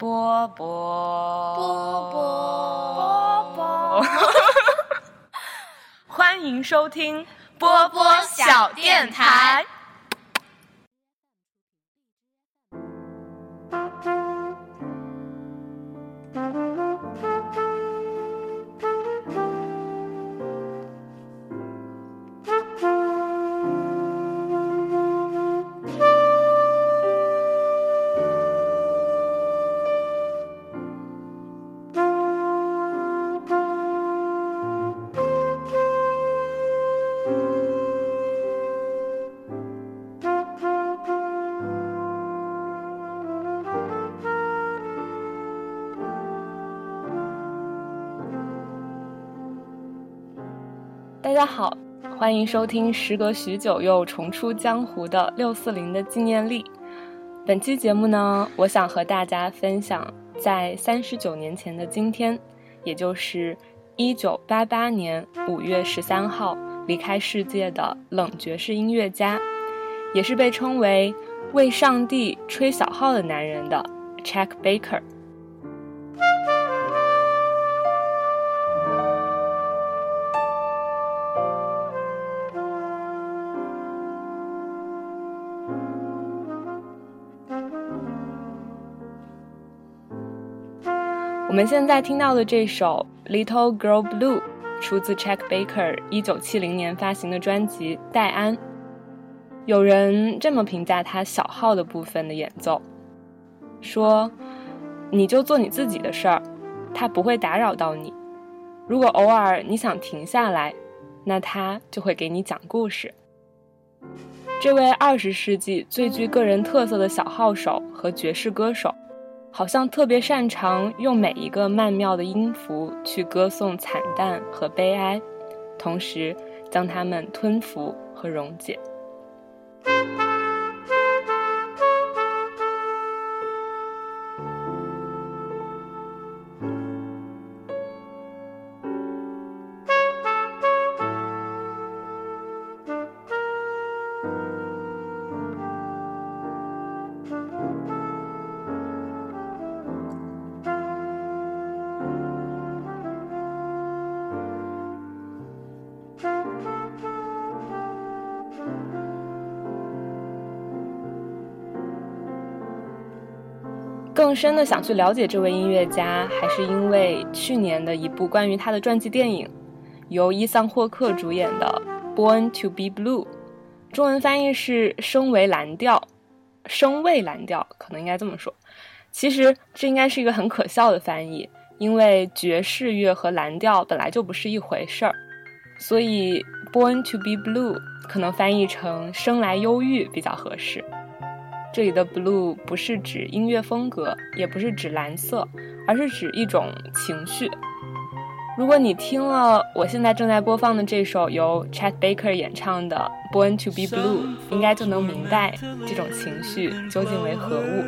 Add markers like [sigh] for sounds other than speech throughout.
波波波波波，[laughs] 欢迎收听波波小电台。大家好，欢迎收听时隔许久又重出江湖的六四零的纪念历。本期节目呢，我想和大家分享，在三十九年前的今天，也就是一九八八年五月十三号离开世界的冷爵士音乐家，也是被称为为上帝吹小号的男人的 Chuck Baker。我们现在听到的这首《Little Girl Blue》出自 Chuck Baker 一九七零年发行的专辑《戴安》。有人这么评价他小号的部分的演奏，说：“你就做你自己的事儿，他不会打扰到你。如果偶尔你想停下来，那他就会给你讲故事。”这位二十世纪最具个人特色的小号手和爵士歌手。好像特别擅长用每一个曼妙的音符去歌颂惨淡和悲哀，同时将它们吞服和溶解。更深的想去了解这位音乐家，还是因为去年的一部关于他的传记电影，由伊桑霍克主演的《Born to Be Blue》，中文翻译是“生为蓝调”，生为蓝调可能应该这么说。其实这应该是一个很可笑的翻译，因为爵士乐和蓝调本来就不是一回事儿，所以《Born to Be Blue》可能翻译成“生来忧郁”比较合适。这里的 blue 不是指音乐风格，也不是指蓝色，而是指一种情绪。如果你听了我现在正在播放的这首由 Chet Baker 演唱的《Born to Be Blue》，应该就能明白这种情绪究竟为何物。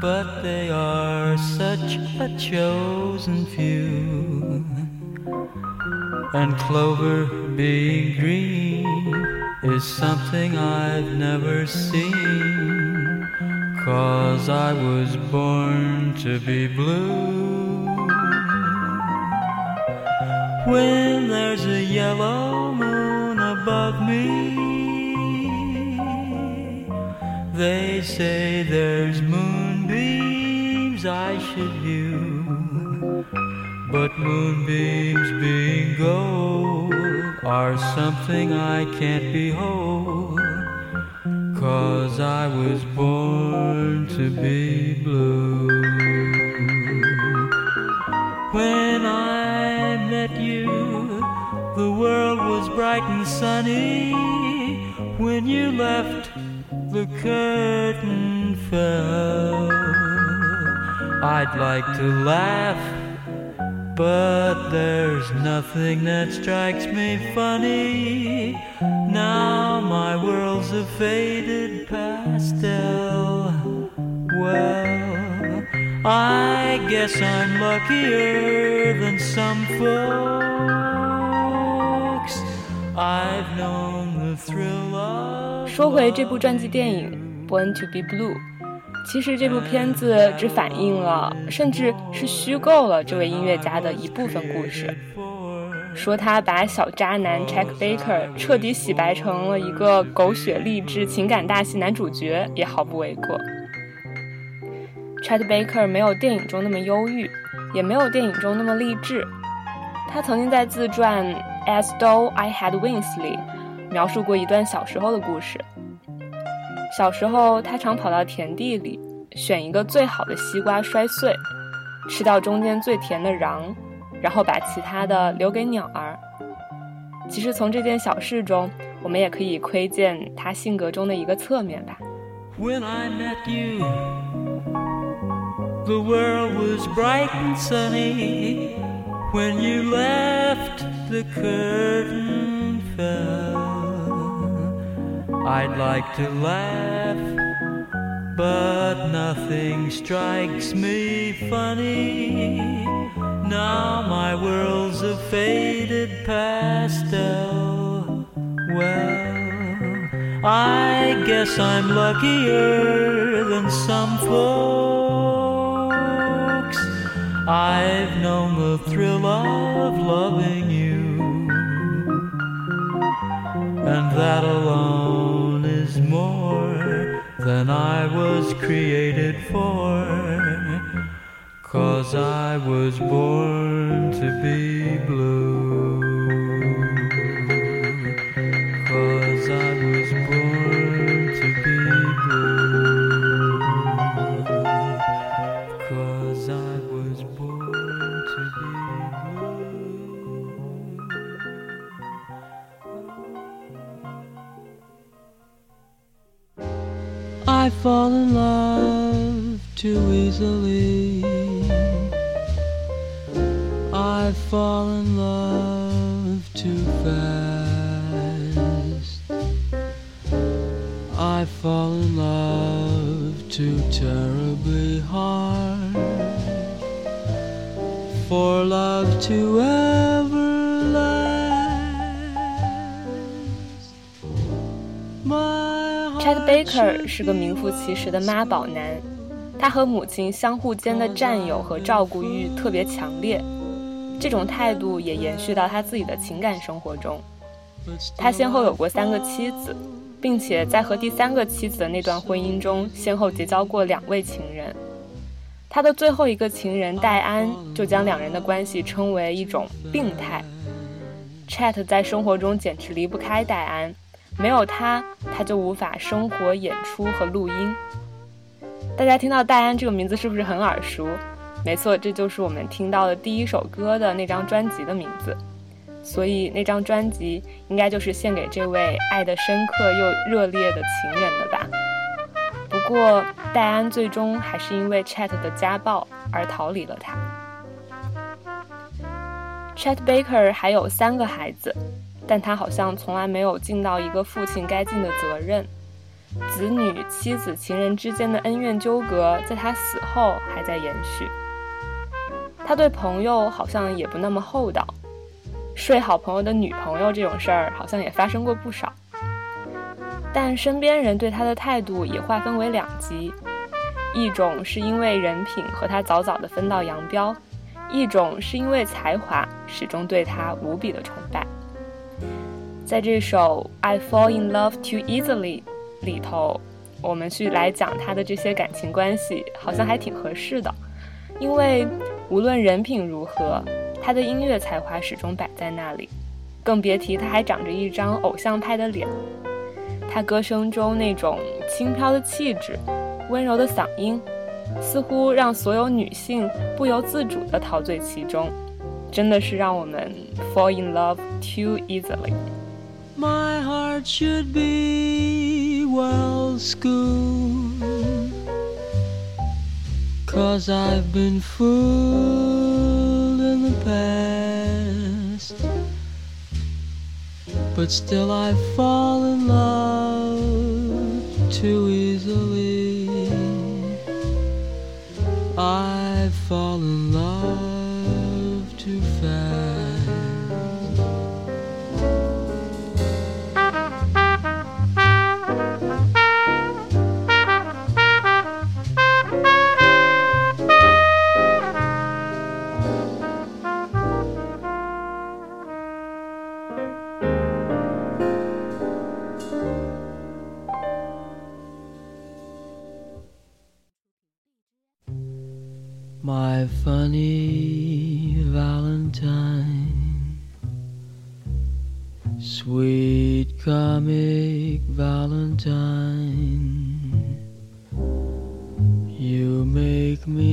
But they are such a chosen few, and clover be green. Is something I've never seen. Cause I was born to be blue. When there's a yellow moon above me, they say there's moonbeams I should view. But moonbeams being gold are something I can't behold. Cause I was born to be blue. When I met you, the world was bright and sunny. When you left, the curtain fell. I'd like to laugh but there's nothing that strikes me funny. Now my world's a faded pastel. Well, I guess I'm luckier than some folks. I've known the thrill of. 说回这部传记电影《Born to Be Blue》， 其实这部片子只反映了，甚至是虚构了这位音乐家的一部分故事。说他把小渣男 Check Baker 彻底洗白成了一个狗血励志情感大戏男主角，也毫不为过。Check Baker 没有电影中那么忧郁，也没有电影中那么励志。他曾经在自传《As Though I Had Wings》里描述过一段小时候的故事。小时候，他常跑到田地里，选一个最好的西瓜摔碎，吃掉中间最甜的瓤，然后把其他的留给鸟儿。其实从这件小事中，我们也可以窥见他性格中的一个侧面吧。When I met you, the world was bright and sunny. When you left, the curtain fell. I'd like to laugh, but nothing strikes me funny. Now my world's a faded pastel. Oh, well, I guess I'm luckier than some folks. I've known the thrill of loving you, and that alone than I was created for. Cause I was born to be blue. fall in love too terribly hard for love to ever last. Chad Baker 是个名副其实的妈宝男，他和母亲相互间的占有和照顾欲特别强烈，这种态度也延续到他自己的情感生活中。他先后有过三个妻子。并且在和第三个妻子的那段婚姻中，先后结交过两位情人。他的最后一个情人戴安就将两人的关系称为一种病态。Chat 在生活中简直离不开戴安，没有他，他就无法生活、演出和录音。大家听到戴安这个名字是不是很耳熟？没错，这就是我们听到的第一首歌的那张专辑的名字。所以那张专辑应该就是献给这位爱得深刻又热烈的情人的吧。不过戴安最终还是因为 Chat 的家暴而逃离了他。Chat Baker 还有三个孩子，但他好像从来没有尽到一个父亲该尽的责任。子女、妻子、情人之间的恩怨纠葛，在他死后还在延续。他对朋友好像也不那么厚道，睡好朋友的女朋友这种事儿好像也发生过不少。但身边人对他的态度也划分为两极，一种是因为人品和他早早的分道扬镳，一种是因为才华始终对他无比的崇拜。在这首《I Fall in Love Too Easily》里头，我们去来讲他的这些感情关系，好像还挺合适的，因为无论人品如何，她的音乐才华始终摆在那里。更别提她还长着一张偶像派的脸。她歌声中那种轻飘的气质温柔的嗓音似乎让所有女性不由自主地陶醉其中。真的是让我们 fall in love too easily my heart should be well school cause i've been fool past. But still I fall in love too easily. I fall in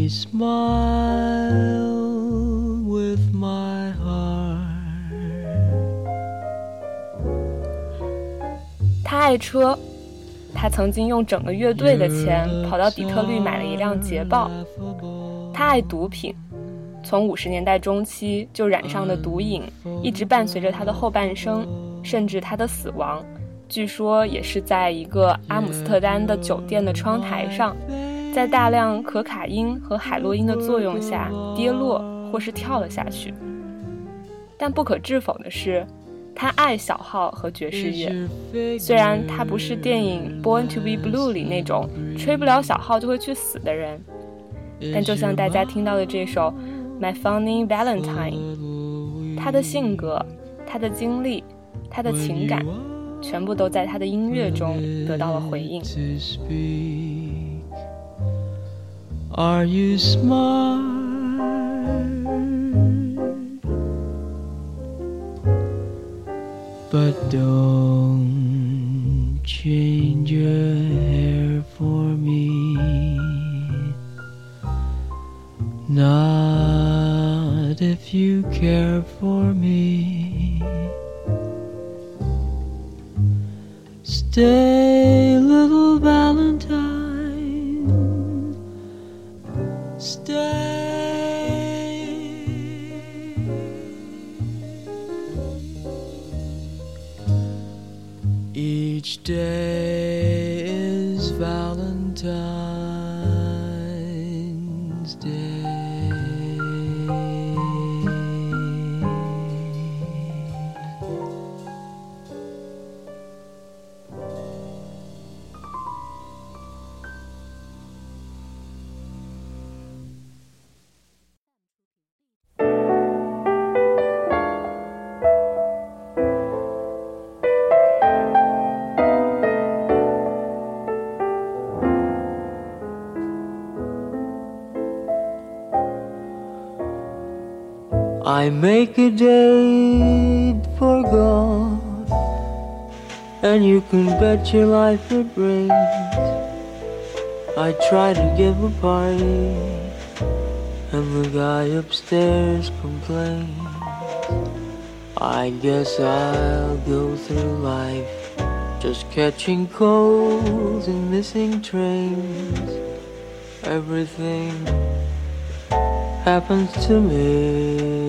smile with my heart. 他爱车，他曾经用整个乐队的钱跑到底特律买了一辆捷豹。他爱毒品，从五十年代中期就染上的毒瘾，一直伴随着他的后半生，甚至他的死亡，据说也是在一个阿姆斯特丹的酒店的窗台上，在大量可卡因和海洛因的作用下跌落或是跳了下去。但不可置否的是，他爱小号和爵士乐，虽然他不是电影《Born to Be Blue》里那种吹不了小号就会去死的人。但就像大家听到的这首《My Funny Valentine》，他的性格、他的经历、他的情感，全部都在他的音乐中得到了回应。Are you smart? But don't change your hair Each day is Valentine's I make a date for God, and you can bet your life it rains. I try to give a party, and the guy upstairs complains. I guess I'll go through life just catching colds and missing trains. Everything happens to me.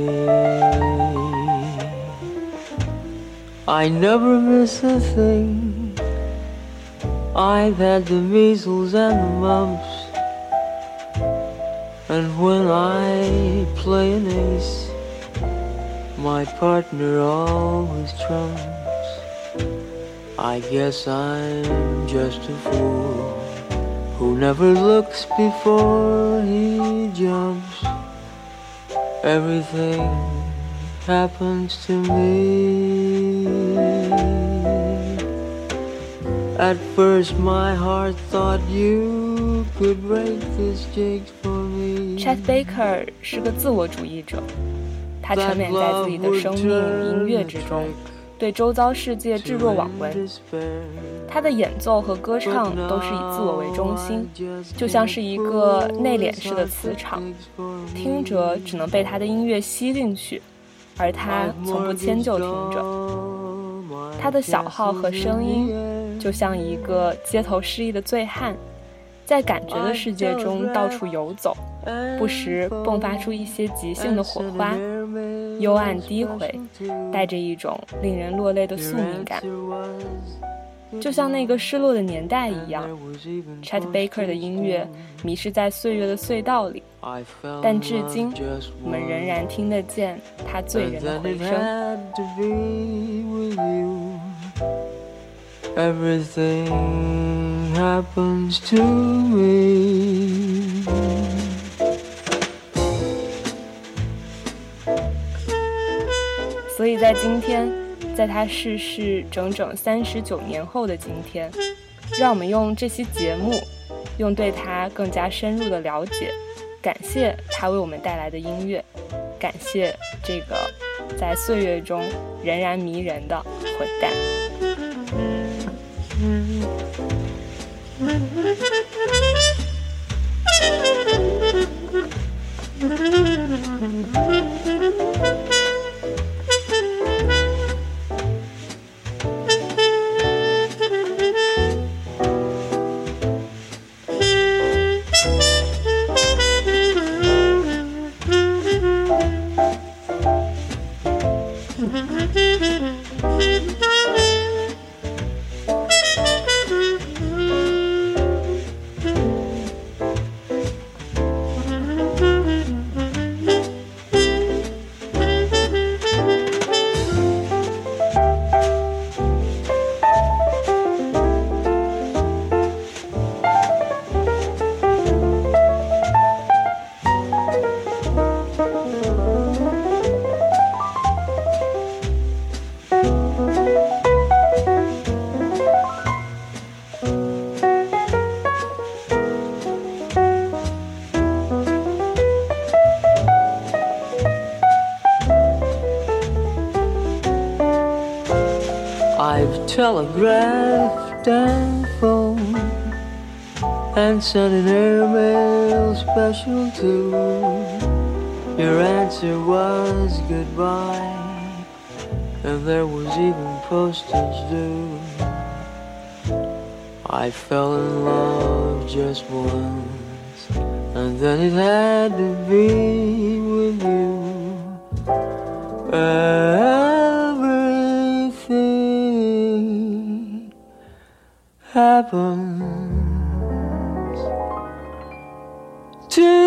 I never miss a thing. I've had the measles and the mumps. And when I play an ace, my partner always trumps. I guess I'm just a fool who never looks before he jumps. Everything happens to me. At first, my heart thought you could break this jig for me. Chet Baker 是个自我主义者，他沉湎在自己的生命与音乐之中，对周遭世界置若罔闻。 他的演奏和歌唱都是以自我为中心，就像是一个内敛式的磁场，听者只能被他的音乐吸进去，而他从不迁就听者。他的小号和声音就像一个街头失意的醉汉，在感觉的世界中到处游走，不时迸发出一些即兴的火花，幽暗低回，带着一种令人落泪的宿命感。就像那个失落的年代一样，Chet Baker 的音乐迷失在岁月的隧道里，但至今我们仍然听得见他醉人的回声。Everything happens to me. [laughs] 所以在今天，在他逝世整整三十九年后的今天，让我们用这期节目，用对他更加深入的了解，感谢他为我们带来的音乐，感谢这个在岁月中仍然迷人的混蛋。[laughs] I've telegraphed and phoned and sent an airmail special too. Your answer was goodbye, and there was even postage due. I fell in love just once, and then it had to be with you. Everything problems. To